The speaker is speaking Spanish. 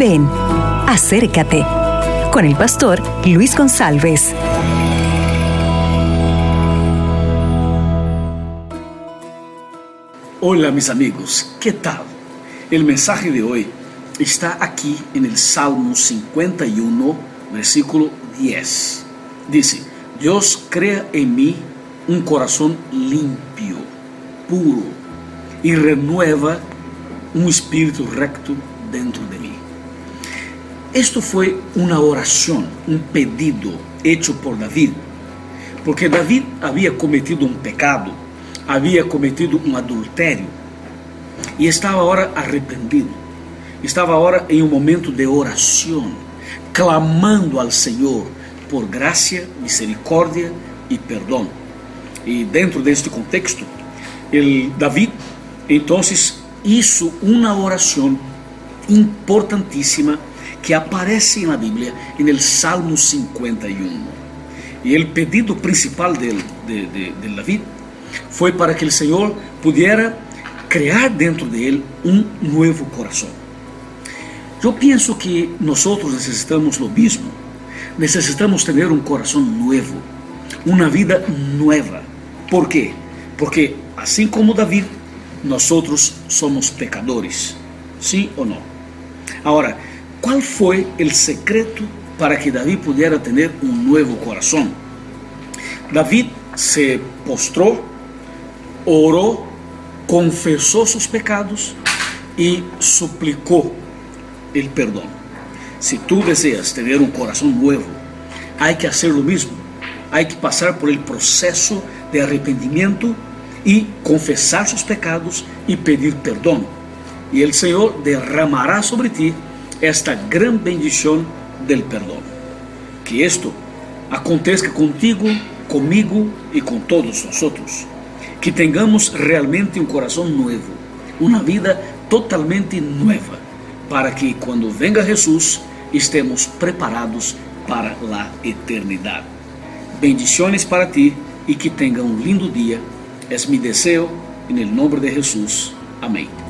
Ven, acércate con el pastor Luis González. Hola mis amigos, ¿qué tal? El mensaje de hoy está aquí en el Salmo 51, versículo 10. Dice, Dios crea en mí un corazón limpio, puro, y renueva un espíritu recto dentro de mí. Esto fue una oración, un pedido hecho por David, porque David había cometido un pecado, había cometido un adulterio y estaba ahora arrepentido. Estaba ahora en un momento de oración, clamando al Señor por gracia, misericordia y perdón. Y dentro de este contexto, el David entonces hizo una oración importantísima que aparece en la Biblia en el Salmo 51. Y el pedido principal de, David fue para que el Señor pudiera crear dentro de él un nuevo corazón. Yo pienso que nosotros necesitamos lo mismo. Necesitamos tener un corazón nuevo, una vida nueva. ¿Por qué? Porque así como David, nosotros somos pecadores. ¿Sí o no? Ahora, ¿cuál fue el secreto para que David pudiera tener un nuevo corazón? David se postró, oró, confesó sus pecados y suplicó el perdón. Si tú deseas tener un corazón nuevo, hay que hacer lo mismo. Hay que pasar por el proceso de arrepentimiento y confesar sus pecados y pedir perdón. Y el Señor derramará sobre ti esta gran bendición del perdón. Que esto acontezca contigo, conmigo y con todos nosotros. Que tengamos realmente un corazón nuevo, una vida totalmente nueva, para que cuando venga Jesús estemos preparados para la eternidad. Bendiciones para ti y que tenga un lindo día. Es mi deseo en el nombre de Jesús. Amén.